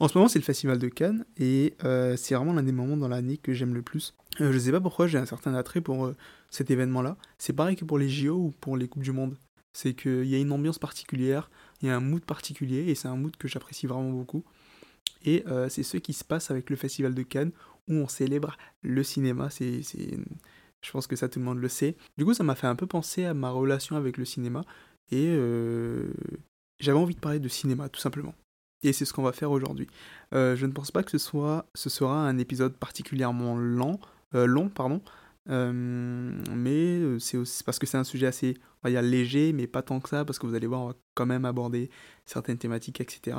En ce moment, c'est le Festival de Cannes et euh, c'est vraiment l'un des moments dans l'année que j'aime le plus. Euh, je sais pas pourquoi j'ai un certain attrait pour euh, cet événement-là. C'est pareil que pour les JO ou pour les Coupes du Monde. C'est qu'il y a une ambiance particulière, il y a un mood particulier et c'est un mood que j'apprécie vraiment beaucoup. Et c'est ce qui se passe avec le Festival de Cannes où on célèbre le cinéma. C'est, Je pense que ça tout le monde le sait. Du coup, ça m'a fait un peu penser à ma relation avec le cinéma et j'avais envie de parler de cinéma tout simplement. Et c'est ce qu'on va faire aujourd'hui. Euh, je ne pense pas que ce, soit, ce sera un épisode particulièrement lent, euh, long, pardon, euh, mais c'est aussi parce que c'est un sujet assez, on va dire, léger, mais pas tant que ça, parce que vous allez voir, on va quand même aborder certaines thématiques, etc.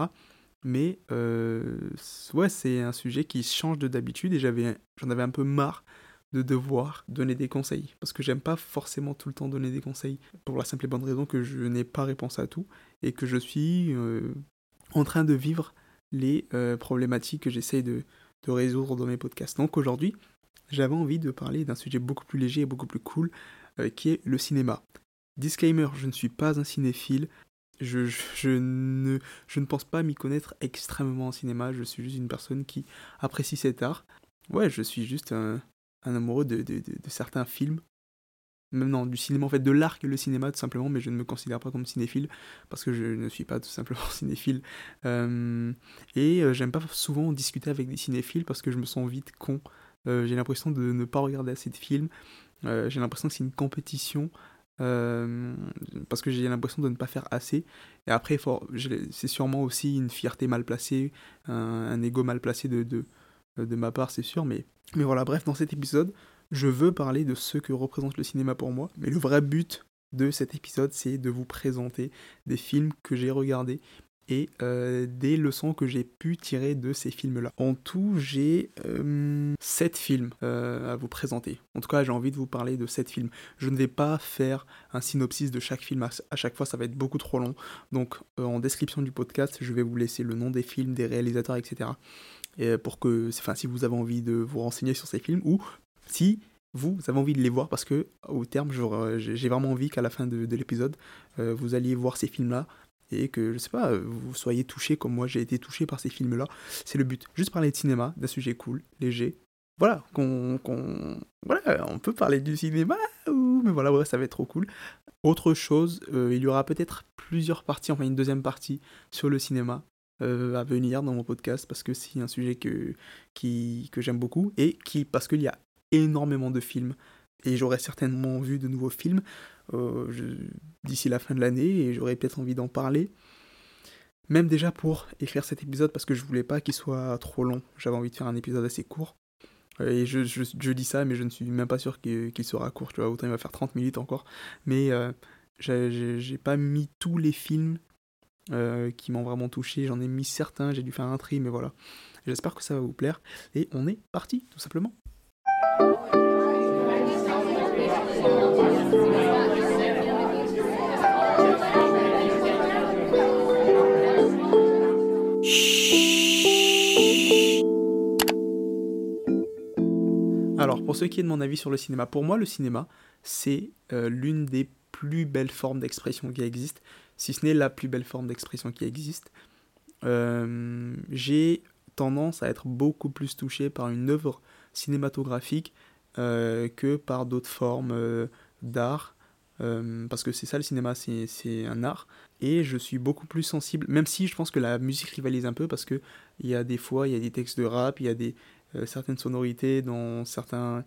Mais ouais, c'est un sujet qui change de d'habitude et j'avais, j'en avais un peu marre de devoir donner des conseils. Parce que j'aime pas forcément tout le temps donner des conseils. Pour la simple et bonne raison que je n'ai pas réponse à tout. Et que je suis en train de vivre les euh, problématiques que j'essaye de, résoudre dans mes podcasts. Donc aujourd'hui, j'avais envie de parler d'un sujet beaucoup plus léger et beaucoup plus cool, euh, qui est le cinéma. Disclaimer, je ne suis pas un cinéphile, je, ne, pense pas m'y connaître extrêmement en cinéma, je suis juste une personne qui apprécie cet art. Ouais, je suis juste un, amoureux de, certains films même non, du cinéma, en fait, de l'art que le cinéma, tout simplement, mais je ne me considère pas comme cinéphile, parce que je ne suis pas tout simplement cinéphile. Euh, et euh, j'aime pas souvent discuter avec des cinéphiles, parce que je me sens vite con. Euh, j'ai l'impression de ne pas regarder assez de films. j'ai l'impression que c'est une compétition, parce que j'ai l'impression de ne pas faire assez. Et après, c'est sûrement aussi une fierté mal placée, un, ego mal placé de, de, de ma part, c'est sûr, mais, mais voilà, bref, dans cet épisode, je veux parler de ce que représente le cinéma pour moi, mais le vrai but de cet épisode, c'est de vous présenter des films que j'ai regardés et euh, des leçons que j'ai pu tirer de ces films-là. En tout, j'ai 7 euh, films euh, à vous présenter. En tout cas, j'ai envie de vous parler de 7 films. Je ne vais pas faire un synopsis de chaque film à chaque fois, ça va être beaucoup trop long. Donc, en description du podcast, je vais vous laisser le nom des films, des réalisateurs, etc. Et pour que, enfin, si vous avez envie de vous renseigner sur ces films, ou si vous, avez envie de les voir parce que au terme, j'ai vraiment envie qu'à la fin de, l'épisode, euh, vous alliez voir ces films-là et que, je sais pas, vous soyez touché comme moi j'ai été touché par ces films-là. C'est le but. Juste parler de cinéma, d'un sujet cool, léger. Voilà, qu'on, voilà, on peut parler du cinéma, mais voilà, ça va être trop cool. Autre chose, euh, il y aura peut-être plusieurs parties, enfin une deuxième partie sur le cinéma. Euh, à venir dans mon podcast parce que c'est un sujet que, que j'aime beaucoup et qui parce qu'il y a énormément de films. Et j'aurai certainement vu de nouveaux films euh, d'ici la fin de l'année et j'aurais peut-être envie d'en parler. Même déjà pour écrire cet épisode parce que je voulais pas qu'il soit trop long. J'avais envie de faire un épisode assez court. Euh, et je, je, dis ça, mais je ne suis même pas sûr qu'il sera court. Tu vois, autant il va faire 30 minutes encore. Mais euh, j'ai pas mis tous les films qui m'ont vraiment touché. J'en ai mis certains, j'ai dû faire un tri, mais voilà. J'espère que ça va vous plaire. Et on est parti, tout simplement. Alors, pour ce qui est de mon avis sur le cinéma, pour moi, le cinéma, c'est euh, l'une des plus belles formes d'expression qui existent, si ce n'est la plus belle forme d'expression qui existe. Euh, j'ai tendance à être beaucoup plus touché par une œuvre cinématographique euh, que par d'autres formes euh, d'art. Euh, parce que c'est ça le cinéma, c'est un art. Et je suis beaucoup plus sensible, même si je pense que la musique rivalise un peu, parce qu'il y a des fois, il y a des textes de rap, il y a des, certaines sonorités dans certains,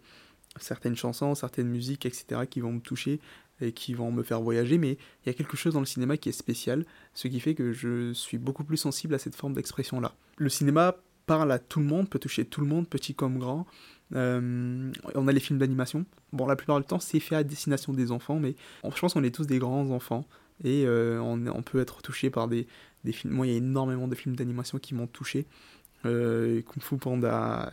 certaines chansons, certaines musiques, etc., qui vont me toucher et qui vont me faire voyager, mais il y a quelque chose dans le cinéma qui est spécial, ce qui fait que je suis beaucoup plus sensible à cette forme d'expression-là. Le cinéma parle à tout le monde, peut toucher tout le monde, petit comme grand. Euh, on a les films d'animation. Bon, la plupart du temps, c'est fait à destination des enfants, mais je pense qu'on est tous des grands enfants et euh, on, peut être touché par des, films. Moi, il y a énormément de films d'animation qui m'ont touché. Euh, Kung Fu Panda,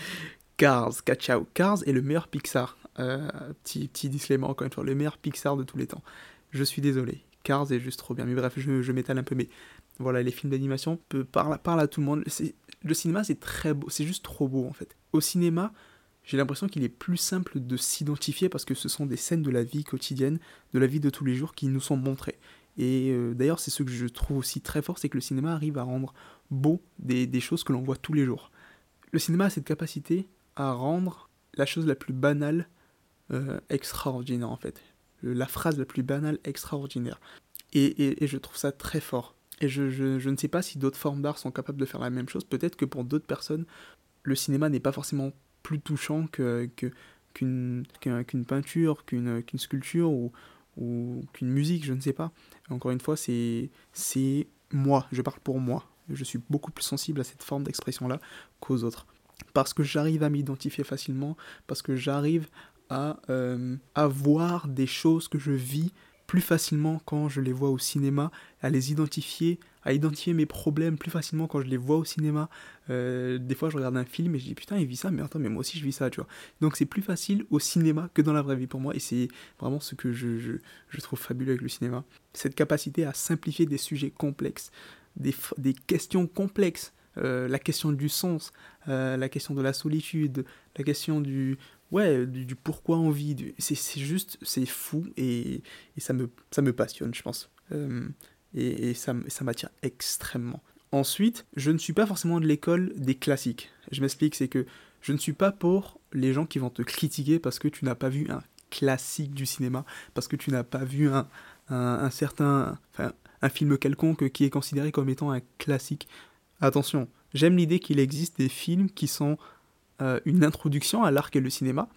Cars, Kachao. Cars est le meilleur Pixar. petit, petit disclaimer encore une fois, le meilleur Pixar de tous les temps. Je suis désolé. Cars est juste trop bien. Mais bref, je, m'étale un peu. Mais voilà, les films d'animation parlent, à tout le monde. Le cinéma, c'est très beau. C'est juste trop beau en fait au cinéma, j'ai l'impression qu'il est plus simple de s'identifier parce que ce sont des scènes de la vie quotidienne, de la vie de tous les jours qui nous sont montrées. Et euh, d'ailleurs, c'est ce que je trouve aussi très fort, c'est que le cinéma arrive à rendre beau des, choses que l'on voit tous les jours. Le cinéma a cette capacité à rendre la chose la plus banale euh, extraordinaire en fait. La phrase la plus banale extraordinaire. Et, je trouve ça très fort. Et je, je, je ne sais pas si d'autres formes d'art sont capables de faire la même chose. Peut-être que pour d'autres personnes, le cinéma n'est pas forcément plus touchant que, qu'une, qu'une peinture, qu'une, qu'une sculpture ou, ou qu'une musique, je ne sais pas. Encore une fois, c'est, c'est moi, je parle pour moi. Je suis beaucoup plus sensible à cette forme d'expression-là qu'aux autres. Parce que j'arrive à m'identifier facilement, parce que j'arrive à, euh, à voir des choses que je vis plus facilement quand je les vois au cinéma, à les identifier, à identifier mes problèmes plus facilement quand je les vois au cinéma. Euh, des fois, je regarde un film et je dis putain, il vit ça, mais attends, mais moi aussi je vis ça, tu vois. Donc c'est plus facile au cinéma que dans la vraie vie pour moi, et c'est vraiment ce que je, je, trouve fabuleux avec le cinéma. Cette capacité à simplifier des sujets complexes, des, des questions complexes. Euh, la question du sens, euh, la question de la solitude, la question du, ouais, du, pourquoi on vit. C'est juste, c'est fou et, et, ça, me, ça me passionne, je pense. Euh, et, et, ça, ça m'attire extrêmement. Ensuite, je ne suis pas forcément de l'école des classiques. Je m'explique, c'est que je ne suis pas pour les gens qui vont te critiquer parce que tu n'as pas vu un classique du cinéma, parce que tu n'as pas vu un, un, un certain, enfin, un film quelconque qui est considéré comme étant un classique. Attention, j'aime l'idée qu'il existe des films qui sont une introduction à l'art qu'est le cinéma,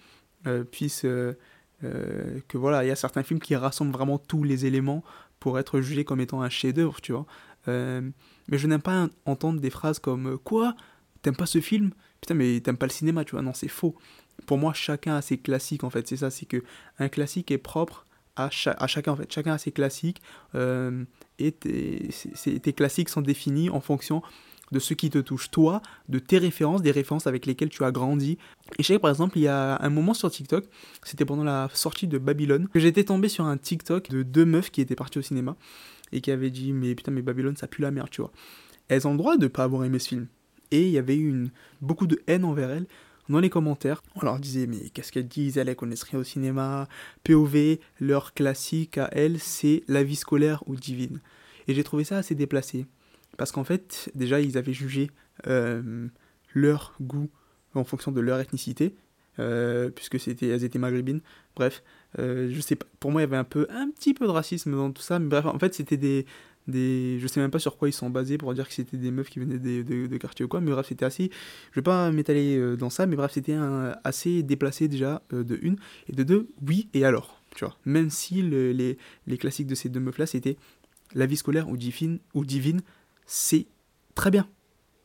euh, puisque euh, que voilà, il y a certains films qui rassemblent vraiment tous les éléments pour être jugés comme étant un chef-d'œuvre, tu vois. mais je n'aime pas entendre des phrases comme quoi? T'aimes pas ce film? Putain, mais t'aimes pas le cinéma, tu vois. Non, c'est faux. Pour moi, chacun a ses classiques, en fait. C'est ça, c'est que un classique est propre à, à, chacun, en fait. Chacun a ses classiques. Euh, et tes, classiques sont définis en fonction de ce qui te touche toi, de tes références, des références avec lesquelles tu as grandi. Et je sais que par exemple, il y a un moment sur TikTok, c'était pendant la sortie de Babylone, que j'étais tombé sur un TikTok de deux meufs qui étaient parties au cinéma et qui avaient dit Mais putain, mais Babylone, ça pue la merde, tu vois. Elles ont le droit de pas avoir aimé ce film. Et il y avait eu beaucoup de haine envers elles dans les commentaires. On leur disait, mais qu'est-ce qu'elles disent Elles, elles connaissent rien au cinéma. POV, leur classique à elles, c'est la vie scolaire ou divine. Et j'ai trouvé ça assez déplacé. Parce qu'en fait, déjà, ils avaient jugé euh, leur goût en fonction de leur ethnicité, euh, puisque c'était, elles étaient maghrébines. Bref, euh, je sais pas, pour moi, il y avait un, peu, un petit peu de racisme dans tout ça, mais bref, en fait, c'était des, des... Je sais même pas sur quoi ils sont basés pour dire que c'était des meufs qui venaient de, quartier ou quoi, mais bref, c'était assez... Je vais pas m'étaler dans ça, mais bref, c'était assez déplacé déjà, de une, et de deux, oui, et alors, tu vois. Même si le, les, les classiques de ces deux meufs-là, c'était La vie scolaire ou Divine, ou Divine c'est très bien.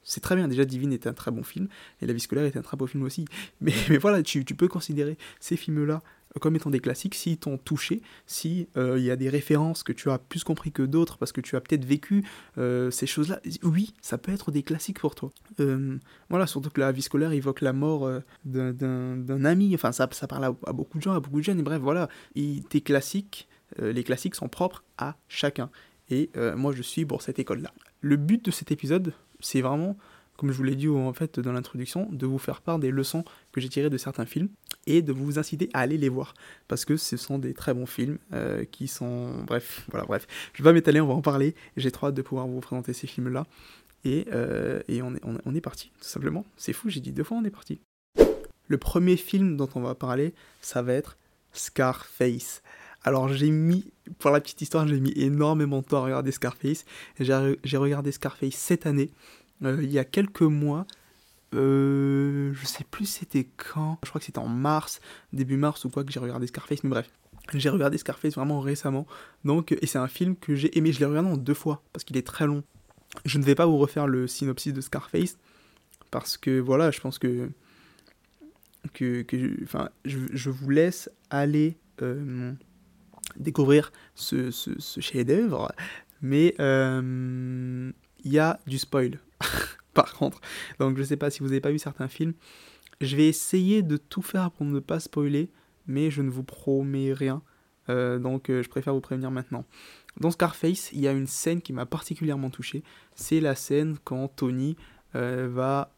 C'est très bien. Déjà, Divine est un très bon film, et La vie scolaire est un très beau film aussi. Mais, mais voilà, tu, tu, peux considérer ces films-là comme étant des classiques s'ils t'ont touché, si il euh, y a des références que tu as plus compris que d'autres parce que tu as peut-être vécu euh, ces choses-là. Oui, ça peut être des classiques pour toi. Euh, voilà, surtout que la vie scolaire évoque la mort euh, d'un ami. Enfin, ça, ça parle à, beaucoup de gens, à beaucoup de jeunes. Et bref, voilà, tes classiques, les classiques sont propres à chacun. Et moi, je suis pour cette école-là. Le but de cet épisode, c'est vraiment, comme je vous l'ai dit en fait dans l'introduction, de vous faire part des leçons que j'ai tirées de certains films et de vous inciter à aller les voir. Parce que ce sont des très bons films euh, qui sont bref voilà bref. Je vais pas m'étaler on va en parler. J'ai trop hâte de pouvoir vous présenter ces films là et, euh, on, est, on est parti tout simplement. C'est fou j'ai dit deux fois on est parti. Le premier film dont on va parler ça va être Scarface alors j'ai mis, pour la petite histoire, j'ai mis énormément de temps à regarder Scarface. J'ai regardé Scarface cette année, euh, il y a quelques mois. Euh, je sais plus c'était quand, je crois que c'était en mars, début mars ou quoi que j'ai regardé Scarface, mais bref. J'ai regardé Scarface vraiment récemment, donc, et c'est un film que j'ai aimé, je l'ai regardé en deux fois, parce qu'il est très long. Je ne vais pas vous refaire le synopsis de Scarface, parce que voilà, je pense que, que, que je, je, vous laisse aller euh, découvrir ce, ce, chef-d'œuvre, mais il euh, y a du spoil, par contre. Donc je sais pas si vous n'avez pas vu certains films. Je vais essayer de tout faire pour ne pas spoiler, mais je ne vous promets rien. Euh, donc euh, je préfère vous prévenir maintenant. Dans Scarface, il y a une scène qui m'a particulièrement touché. C'est la scène quand Tony va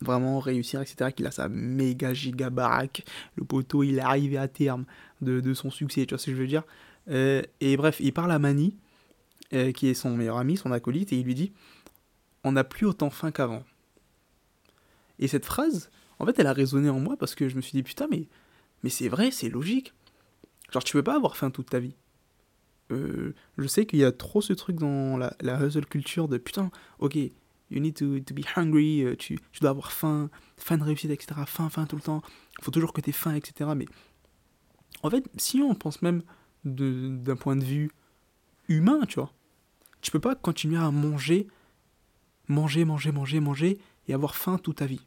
vraiment réussir, etc. Qu'il a sa méga giga baraque. Le poteau, il est arrivé à terme de, de son succès, tu vois ce que je veux dire. Euh, et bref, il parle à Manny, euh, qui est son meilleur ami, son acolyte, et il lui dit on n'a plus autant faim qu'avant. Et cette phrase, en fait, elle a résonné en moi parce que je me suis dit, putain, mais, mais c'est vrai, c'est logique. Genre, tu peux pas avoir faim toute ta vie. Euh, je sais qu'il y a trop ce truc dans la, la hustle culture de putain, ok, you need to, to be hungry, euh, tu, tu, dois avoir faim, faim de réussite, etc. Faim, faim tout le temps, il faut toujours que tu aies faim, etc. Mais en fait, si on pense même d'un point de vue humain, tu vois, tu peux pas continuer à manger, manger, manger, manger, manger et avoir faim toute ta vie.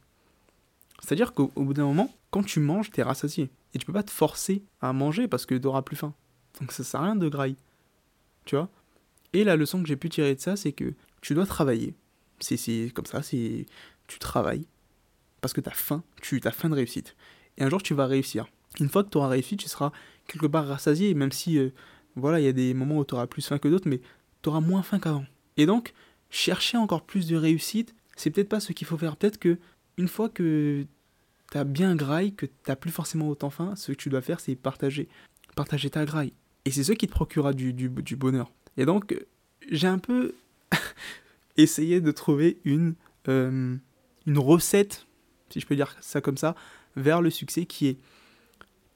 C'est-à-dire qu'au bout d'un moment, quand tu manges, tu es rassasié. Et tu peux pas te forcer à manger parce que tu n'auras plus faim. Donc ça sert à rien de grailler. Tu vois? Et la leçon que j'ai pu tirer de ça, c'est que tu dois travailler. C'est comme ça, c'est tu travailles parce que tu as faim, tu as faim de réussite. Et un jour, tu vas réussir. Une fois que tu auras réussi, tu seras quelque part rassasié, même si, euh, voilà, il y a des moments où tu auras plus faim que d'autres, mais tu auras moins faim qu'avant. Et donc, chercher encore plus de réussite, c'est peut-être pas ce qu'il faut faire. Peut-être que une fois que tu as bien graille, que tu plus forcément autant faim, ce que tu dois faire, c'est partager. Partager ta graille. Et c'est ce qui te procurera du, du, bonheur. Et donc, j'ai un peu essayé de trouver une, euh, une recette, si je peux dire ça comme ça, vers le succès qui est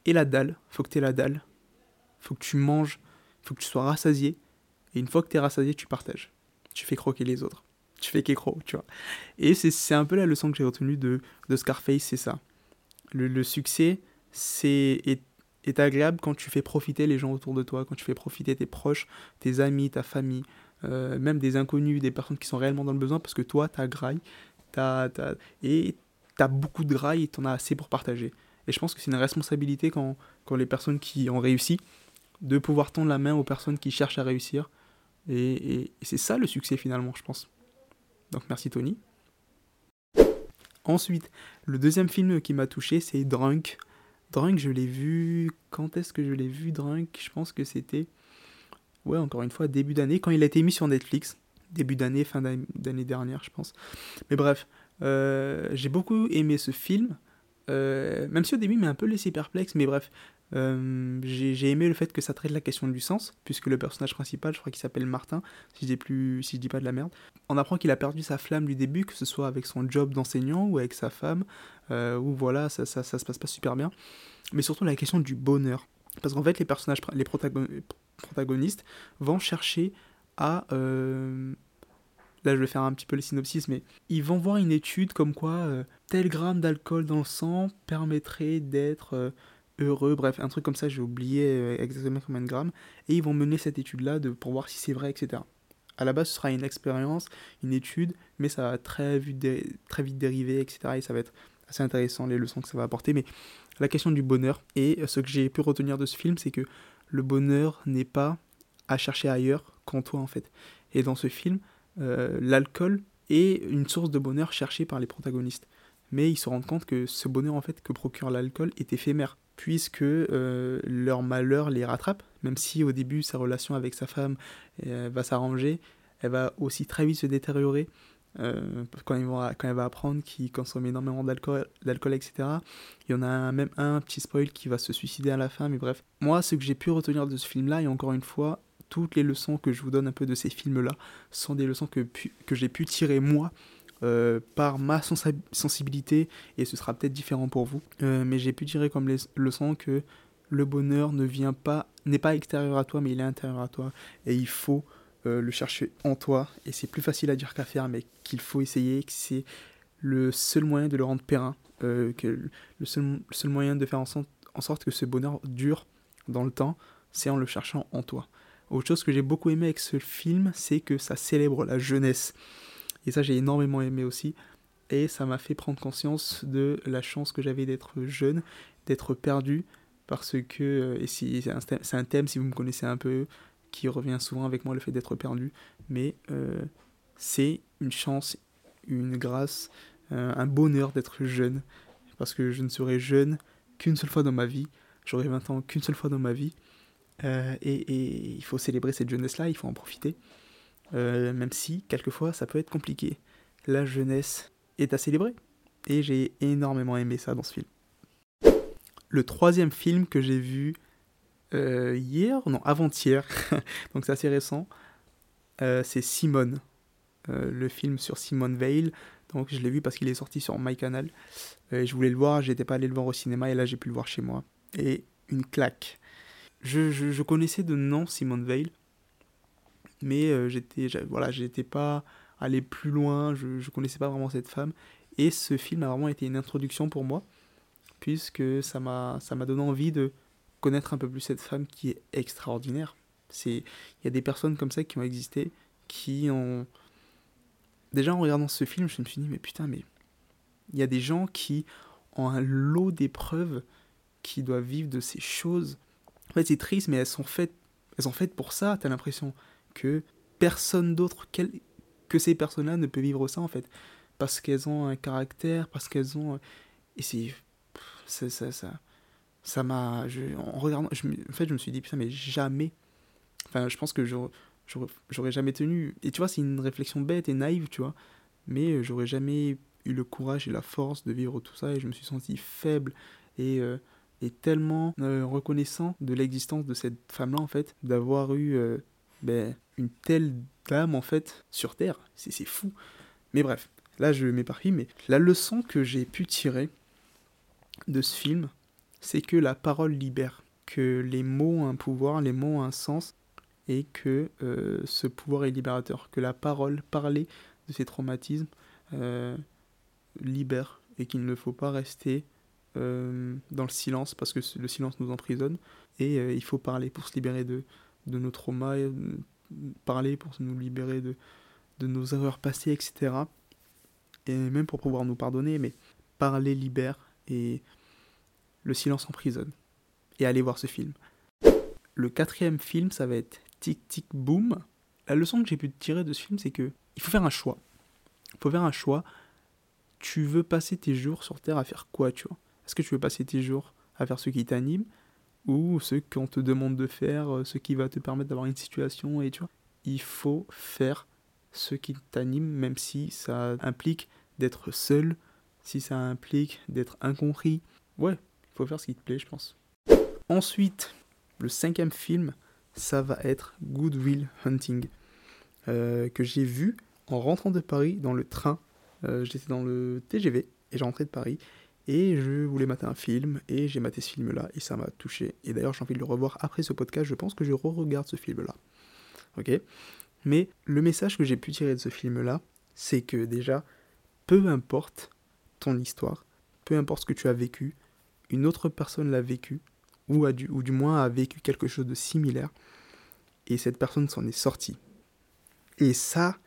et la dalle. Faut que tu aies la dalle. Faut que tu manges. Faut que tu sois rassasié. Et une fois que tu es rassasié, tu partages. Tu fais croquer les autres. Tu fais qu'écro, tu vois. Et c'est un peu la leçon que j'ai retenue de, de Scarface, c'est ça. Le, le succès, c'est est agréable quand tu fais profiter les gens autour de toi, quand tu fais profiter tes proches, tes amis, ta famille, euh, même des inconnus, des personnes qui sont réellement dans le besoin, parce que toi, tu as graille, as, et tu as beaucoup de graille et tu en as assez pour partager. Et je pense que c'est une responsabilité quand, quand les personnes qui ont réussi, de pouvoir tendre la main aux personnes qui cherchent à réussir. Et, et c'est ça le succès finalement, je pense. Donc merci Tony. Ensuite, le deuxième film qui m'a touché, c'est Drunk Drunk, je l'ai vu. Quand est-ce que je l'ai vu, Drunk? Je pense que c'était. Ouais, encore une fois, début d'année, quand il a été mis sur Netflix. Début d'année, fin d'année dernière, je pense. Mais bref, euh, j'ai beaucoup aimé ce film. Euh, même si au début il m'a un peu laissé perplexe, mais bref, euh, j'ai aimé le fait que ça traite la question du sens, puisque le personnage principal, je crois qu'il s'appelle Martin, si je, dis plus, si je dis pas de la merde. On apprend qu'il a perdu sa flamme du début, que ce soit avec son job d'enseignant ou avec sa femme, euh, où voilà, ça, ça, ça, se passe pas super bien. Mais surtout la question du bonheur. Parce qu'en fait, les personnages, les protagonistes vont chercher à euh, là je vais faire un petit peu le synopsis, mais ils vont voir une étude comme quoi euh, tel gramme d'alcool dans le sang permettrait d'être euh, heureux, bref, un truc comme ça, j'ai oublié euh, exactement combien de grammes, et ils vont mener cette étude-là pour voir si c'est vrai, etc. À la base, ce sera une expérience, une étude, mais ça va très vite, très vite dériver, etc. Et ça va être assez intéressant, les leçons que ça va apporter. Mais la question du bonheur, et ce que j'ai pu retenir de ce film, c'est que le bonheur n'est pas à chercher ailleurs qu'en toi, en fait. Et dans ce film, euh, l'alcool est une source de bonheur cherchée par les protagonistes. Mais ils se rendent compte que ce bonheur en fait que procure l'alcool est éphémère, puisque euh, leur malheur les rattrape, même si au début sa relation avec sa femme euh, va s'arranger, elle va aussi très vite se détériorer. Quand, ils elle va apprendre qu'il consomme énormément d'alcool, etc. Il y en a même un petit spoil qui va se suicider à la fin, mais bref. Moi, ce que j'ai pu retenir de ce film-là, et encore une fois, toutes les leçons que je vous donne un peu de ces films-là sont des leçons que, que j'ai pu tirer moi euh, par ma sensibilité et ce sera peut-être différent pour vous. Euh, mais j'ai pu tirer comme les leçons que le bonheur ne vient pas, n'est pas extérieur à toi, mais il est intérieur à toi et il faut euh, le chercher en toi. Et c'est plus facile à dire qu'à faire, mais qu'il faut essayer, que c'est le seul moyen de le rendre périn, que le seul, seul, moyen de faire en sorte, que ce bonheur dure dans le temps, c'est en le cherchant en toi. Autre chose que j'ai beaucoup aimé avec ce film, c'est que ça célèbre la jeunesse. Et ça, j'ai énormément aimé aussi. Et ça m'a fait prendre conscience de la chance que j'avais d'être jeune, d'être perdu, parce que, euh, et c'est un, un, thème, si vous me connaissez un peu, qui revient souvent avec moi, le fait d'être perdu, mais euh, c'est une chance, une grâce, euh, un bonheur d'être jeune, parce que je ne serai jeune qu'une seule fois dans ma vie, j'aurai 20 ans qu'une seule fois dans ma vie, euh, et, il faut célébrer cette jeunesse-là, il faut en profiter. Même si, quelquefois, ça peut être compliqué. La jeunesse est à célébrer. Et j'ai énormément aimé ça dans ce film. Le troisième film que j'ai vu euh, hier, non, avant-hier, donc c'est assez récent, c'est Simone. le film sur Simone Veil. Donc je l'ai vu parce qu'il est sorti sur MyCanal. Euh, je voulais le voir, j'étais pas allé le voir au cinéma et là j'ai pu le voir chez moi. Et une claque. Je, je, connaissais de nom Simone Veil, mais euh, j'étais voilà, pas allé plus loin, je, ne connaissais pas vraiment cette femme. Et ce film a vraiment été une introduction pour moi, puisque ça m'a donné envie de connaître un peu plus cette femme qui est extraordinaire. Il y a des personnes comme ça qui ont existé, qui ont... Déjà en regardant ce film, je me suis dit, mais putain, mais il y a des gens qui ont un lot d'épreuves, qui doivent vivre de ces choses. En fait, c'est triste, mais elles sont faites, elles sont faites pour ça, t'as l'impression que personne d'autre que ces personnes-là ne peut vivre ça, en fait. Parce qu'elles ont un caractère, parce qu'elles ont... Et c'est... Ça, ça, ça, ça m'a... En regardant... En fait, je me suis dit, putain, mais jamais Enfin, je pense que j'aurais jamais tenu. Et tu vois, c'est une réflexion bête et naïve, tu vois. Mais euh, j'aurais jamais eu le courage et la force de vivre tout ça et je me suis senti faible et, euh, et tellement euh, reconnaissant de l'existence de cette femme-là, en fait, d'avoir eu ben, une telle dame, en fait, sur Terre. C'est fou. Mais bref, là, je m'éparpille, mais la leçon que j'ai pu tirer de ce film, c'est que la parole libère, que les mots ont un pouvoir, les mots ont un sens, et que euh, ce pouvoir est libérateur, que la parole, parler de ces traumatismes, euh, libère et qu'il ne faut pas rester euh, dans le silence parce que le silence nous emprisonne et il faut parler pour se libérer de, de nos traumas, parler pour nous libérer de, de nos erreurs passées, etc. Et même pour pouvoir nous pardonner, mais parler libère et le silence emprisonne. Et allez voir ce film. Le quatrième film, ça va être tic tic boom. La leçon que j'ai pu tirer de ce film, c'est que il faut faire un choix. Il faut faire un choix. Tu veux passer tes jours sur Terre à faire quoi, tu vois? Est-ce que tu veux passer tes jours à faire ce qui t'anime ou ce qu'on te demande de faire, euh, ce qui va te permettre d'avoir une situation et tu vois? Il faut faire ce qui t'anime, même si ça implique d'être seul, si ça implique d'être incompris. Ouais, faut faire ce qui te plaît, je pense. Ensuite, le cinquième film, ça va être Good Will Hunting, euh, que j'ai vu en rentrant de Paris dans le train. Euh, j'étais dans le TGV et j'ai rentré de Paris et je voulais mater un film et j'ai maté ce film-là et ça m'a touché. Et d'ailleurs, j'ai envie de le revoir après ce podcast. Je pense que je re-regarde ce film-là. Ok? Mais le message que j'ai pu tirer de ce film-là, c'est que déjà, peu importe ton histoire, peu importe ce que tu as vécu, une autre personne l'a vécu, ou, a ou du moins a vécu quelque chose de similaire, et cette personne s'en est sortie. Et ça,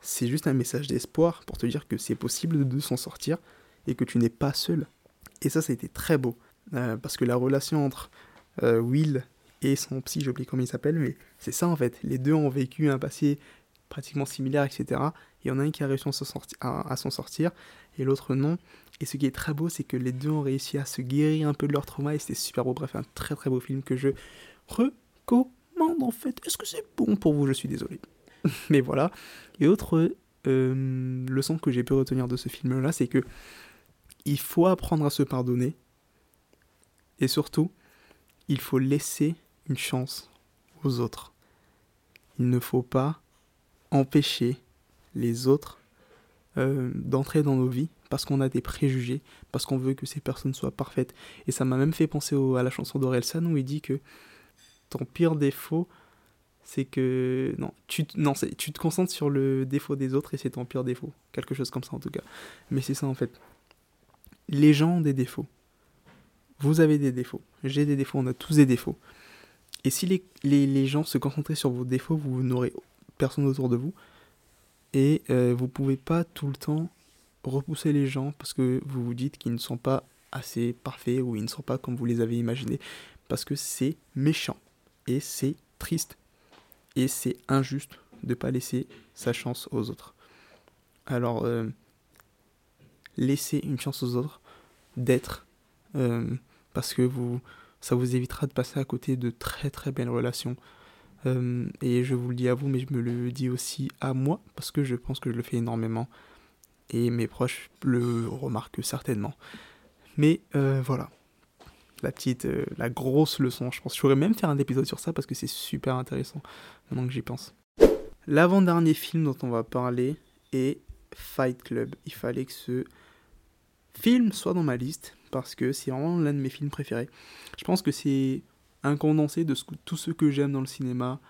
c'est juste un message d'espoir pour te dire que c'est possible de s'en sortir et que tu n'es pas seul. Et ça, ça a été très beau. Euh, parce que la relation entre euh, Will et son psy, j'oublie comment il s'appelle, mais c'est ça en fait. Les deux ont vécu un passé pratiquement similaire, etc. Il y en a un qui a réussi à s'en sortir et l'autre non. Et ce qui est très beau, c'est que les deux ont réussi à se guérir un peu de leur trauma et c'était super beau. Bref, un très très beau film que je recommande en fait. Est-ce que c'est bon pour vous? Je suis désolé. Mais voilà. Et autre euh, leçon que j'ai pu retenir de ce film-là, c'est que il faut apprendre à se pardonner. Et surtout, il faut laisser une chance aux autres. Il ne faut pas empêcher les autres euh, d'entrer dans nos vies parce qu'on a des préjugés, parce qu'on veut que ces personnes soient parfaites. Et ça m'a même fait penser à la chanson d'Orelsan où il dit que ton pire défaut, c'est que. Non, tu, te concentres sur le défaut des autres et c'est ton pire défaut. Quelque chose comme ça en tout cas. Mais c'est ça en fait. Les gens ont des défauts. Vous avez des défauts. J'ai des défauts. On a tous des défauts. Et si les gens se concentraient sur vos défauts, vous n'aurez personne autour de vous. Et euh, vous pouvez pas tout le temps repousser les gens parce que vous vous dites qu'ils ne sont pas assez parfaits ou ils ne sont pas comme vous les avez imaginés. Parce que c'est méchant. Et c'est triste. Et c'est injuste de ne pas laisser sa chance aux autres. Alors, euh, laissez une chance aux autres d'être. Euh, parce que vous, ça vous évitera de passer à côté de très très belles relations. Euh, et je vous le dis à vous, mais je me le dis aussi à moi, parce que je pense que je le fais énormément. Et mes proches le remarquent certainement. Mais euh, voilà. La petite, euh, la grosse leçon, je pense. Je pourrais même faire un épisode sur ça parce que c'est super intéressant, maintenant que j'y pense. L'avant-dernier film dont on va parler est Fight Club. Il fallait que ce film soit dans ma liste parce que c'est vraiment l'un de mes films préférés. Je pense que c'est un condensé de tout ce que j'aime dans le cinéma,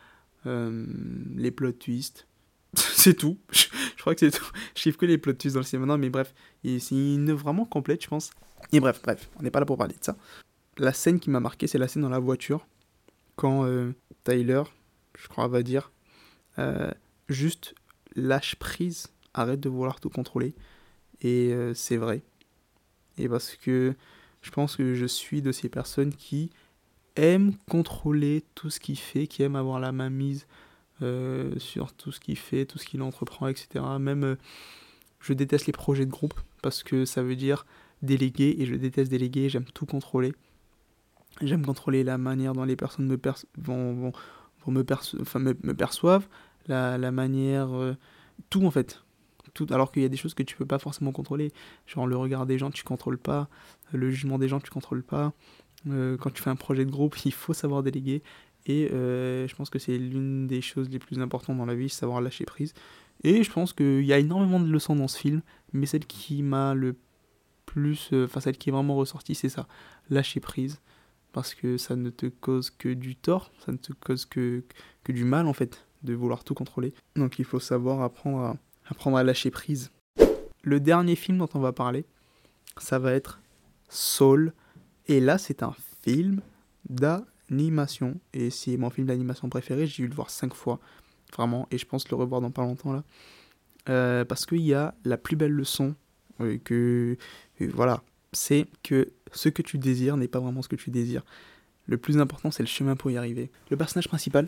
euh, les plot twists, c'est tout. Je, crois que c'est tout. Je kiffe que les plot twists dans le cinéma. Non, mais bref, c'est une œuvre vraiment complète, je pense. Et bref, bref, on n'est pas là pour parler de ça. La scène qui m'a marqué, c'est la scène dans la voiture, quand euh, Tyler, je crois, va dire, euh, juste lâche prise, arrête de vouloir tout contrôler. Et c'est vrai. Et parce que je pense que je suis de ces personnes qui aiment contrôler tout ce qu'il fait, qui aiment avoir la main mise euh, sur tout ce qu'il fait, tout ce qu'il entreprend, etc. Même, euh, je déteste les projets de groupe parce que ça veut dire déléguer et je déteste déléguer, j'aime tout contrôler. J'aime contrôler la manière dont les personnes me vont me, perçoivent, la, la manière. Euh, tout en fait. Tout, alors qu'il y a des choses que tu peux pas forcément contrôler. Genre le regard des gens, tu contrôles pas. Le jugement des gens, tu contrôles pas. Quand tu fais un projet de groupe, il faut savoir déléguer. Et euh, je pense que c'est l'une des choses les plus importantes dans la vie, savoir lâcher prise. Et je pense qu'il y a énormément de leçons dans ce film, mais celle qui m'a le plus, euh, enfin celle qui est vraiment ressortie, c'est ça, lâcher prise. Parce que ça ne te cause que du tort, ça ne te cause que, que du mal en fait, de vouloir tout contrôler. Donc il faut savoir apprendre à, apprendre à lâcher prise. Le dernier film dont on va parler, ça va être Soul. Et là, c'est un film d'A animation. Et c'est mon film d'animation préféré, j'ai dû le voir cinq fois, vraiment, et je pense le revoir dans pas longtemps là. Euh, parce qu'il y a la plus belle leçon euh, que. Euh, voilà, c'est que ce que tu désires n'est pas vraiment ce que tu désires. Le plus important, c'est le chemin pour y arriver. Le personnage principal,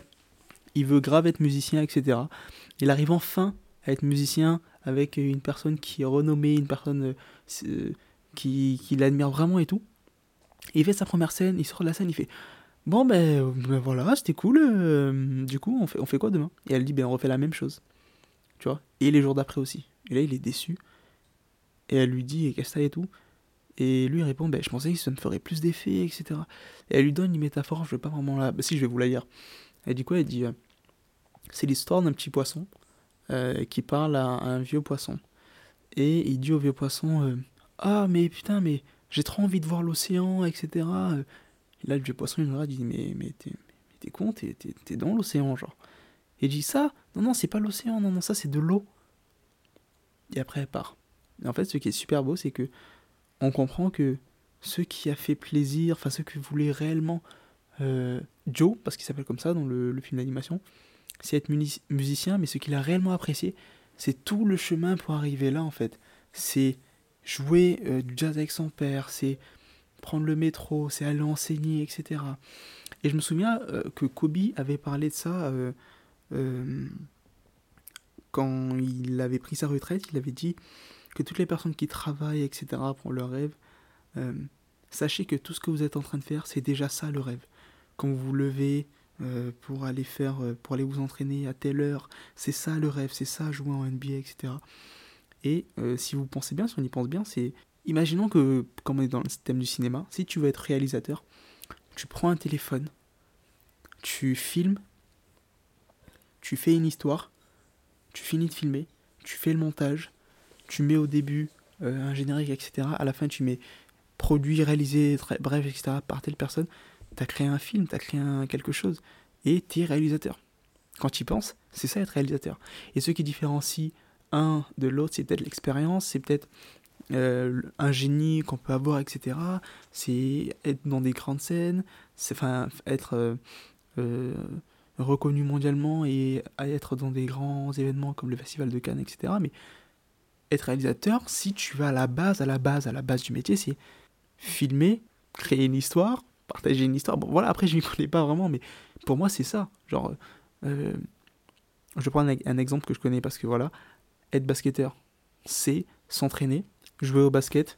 il veut grave être musicien, etc. Il arrive enfin à être musicien avec une personne qui est renommée, une personne qui, qui l'admire vraiment et tout. Il fait sa première scène, il sort de la scène, il fait Bon, ben, ben, voilà, c'était cool. Euh, du coup, on fait, on fait quoi demain? Et elle dit Ben, on refait la même chose. Tu vois Et les jours d'après aussi. Et là, il est déçu. Et elle lui dit Qu'est-ce que et tout? Et lui répond Ben, je pensais que ça me ferait plus d'effet, etc. Et elle lui donne une métaphore, je vais pas vraiment la. Ben, si, je vais vous la lire. Elle dit quoi? Elle dit euh, C'est l'histoire d'un petit poisson euh, qui parle à, un vieux poisson. Et il dit au vieux poisson Ah, mais putain, mais j'ai trop envie de voir l'océan, etc là, le vieux poisson, il me dit Mais, t'es con, t'es dans l'océan, genre. Et dit Ça? Non, non, c'est pas l'océan, non, non, ça, c'est de l'eau. Et après, elle part. Et en fait, ce qui est super beau, c'est que on comprend que ce qui a fait plaisir, enfin, ce que voulait réellement euh, Joe, parce qu'il s'appelle comme ça dans le, film d'animation, c'est être musicien, mais ce qu'il a réellement apprécié, c'est tout le chemin pour arriver là, en fait. C'est jouer euh, du jazz avec son père, c'est prendre le métro, c'est aller enseigner, etc. Et je me souviens euh, que Kobe avait parlé de ça euh, quand il avait pris sa retraite. Il avait dit que toutes les personnes qui travaillent, etc., pour leur rêve, sachez que tout ce que vous êtes en train de faire, c'est déjà ça le rêve. Quand vous vous levez pour aller faire, pour aller vous entraîner à telle heure, c'est ça le rêve, c'est ça jouer en NBA, etc. Et si vous pensez bien, si on y pense bien, c'est Imaginons que, comme on est dans le système du cinéma, si tu veux être réalisateur, tu prends un téléphone, tu filmes, tu fais une histoire, tu finis de filmer, tu fais le montage, tu mets au début euh, un générique, etc. À la fin, tu mets produit, réalisé, bref, etc. par telle personne. Tu as créé un film, tu as créé quelque chose. Et tu es réalisateur. Quand tu y penses, c'est ça être réalisateur. Et ce qui différencie un de l'autre, c'est peut-être l'expérience, c'est peut-être euh, un génie qu'on peut avoir, etc. C'est être dans des grandes scènes, c'est enfin être euh, euh, reconnu mondialement et être dans des grands événements comme le Festival de Cannes, etc. Mais être réalisateur, si tu vas à la base, à la base, à la base du métier, c'est filmer, créer une histoire, partager une histoire. Bon, voilà, après, je ne connais pas vraiment, mais pour moi, c'est ça. Genre, je prends un, exemple que je connais parce que voilà, être basketteur, c'est s'entraîner, jouer au basket,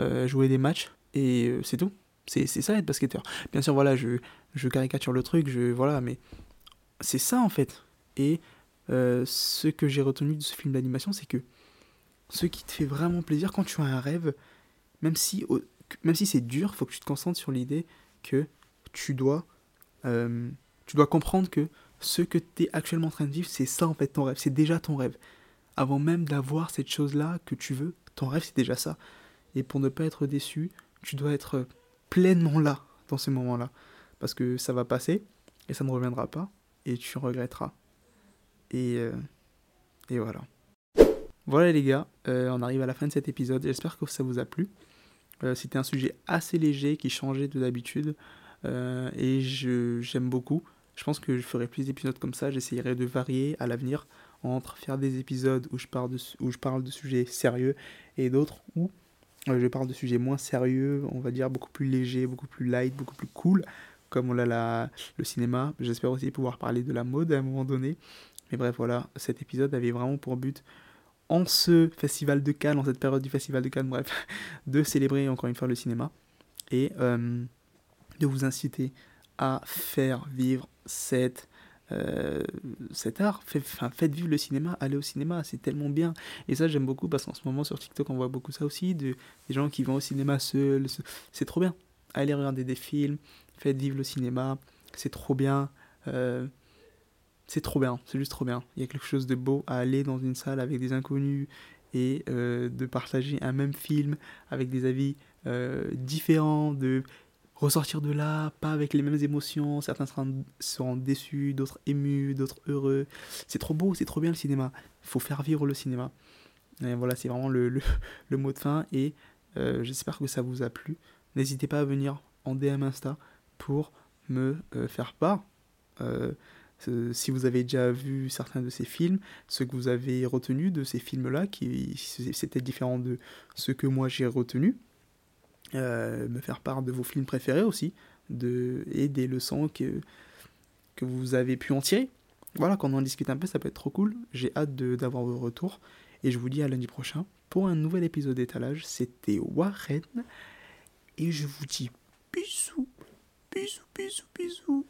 euh, jouer des matchs, et euh, c'est tout. C'est ça être basketteur. Bien sûr, voilà, je, je caricature le truc, je, voilà, mais c'est ça en fait. Et euh, ce que j'ai retenu de ce film d'animation, c'est que ce qui te fait vraiment plaisir quand tu as un rêve, même si, même si c'est dur, faut que tu te concentres sur l'idée que tu dois, tu dois comprendre que ce que tu es actuellement en train de vivre, c'est ça en fait ton rêve, c'est déjà ton rêve. Avant même d'avoir cette chose-là que tu veux, ton rêve c'est déjà ça. Et pour ne pas être déçu, tu dois être pleinement là dans ce moment-là. Parce que ça va passer et ça ne reviendra pas et tu regretteras. Et, euh, voilà. Voilà les gars, euh, on arrive à la fin de cet épisode. J'espère que ça vous a plu. Euh, c'était un sujet assez léger qui changeait de d'habitude et j'aime beaucoup. Je pense que je ferai plus d'épisodes comme ça. J'essayerai de varier à l'avenir entre faire des épisodes où je parle de, sujets sérieux et d'autres où je parle de sujets moins sérieux, on va dire beaucoup plus légers, beaucoup plus light, beaucoup plus cool, comme on l'a le cinéma. J'espère aussi pouvoir parler de la mode à un moment donné. Mais bref, voilà, cet épisode avait vraiment pour but, en ce festival de Cannes, en cette période du festival de Cannes, bref, de célébrer encore une fois le cinéma et euh, de vous inciter à faire vivre cette euh, cet art. Fait, faites vivre le cinéma, allez au cinéma, c'est tellement bien. Et ça, j'aime beaucoup parce qu'en ce moment sur TikTok, on voit beaucoup ça aussi, de, des gens qui vont au cinéma seuls. C'est trop bien. Allez regarder des films, faites vivre le cinéma, c'est trop bien. Euh, c'est trop bien, c'est juste trop bien. Il y a quelque chose de beau à aller dans une salle avec des inconnus et euh, de partager un même film avec des avis différents, de ressortir de là, pas avec les mêmes émotions. Certains seront, déçus, d'autres émus, d'autres heureux. C'est trop beau, c'est trop bien le cinéma. Il faut faire vivre le cinéma. Et voilà, c'est vraiment le, le, mot de fin. Et euh, j'espère que ça vous a plu. N'hésitez pas à venir en DM Insta pour me euh, faire part. Euh, si vous avez déjà vu certains de ces films, ce que vous avez retenu de ces films-là, qui c'était différent de ce que moi j'ai retenu. Euh, me faire part de vos films préférés aussi, et des leçons que, que vous avez pu en tirer. Voilà, quand on en discute un peu, ça peut être trop cool. J'ai hâte d'avoir vos retours. Et je vous dis à lundi prochain pour un nouvel épisode d'étalage. C'était Warren. Et je vous dis bisous, bisous, bisous, bisous.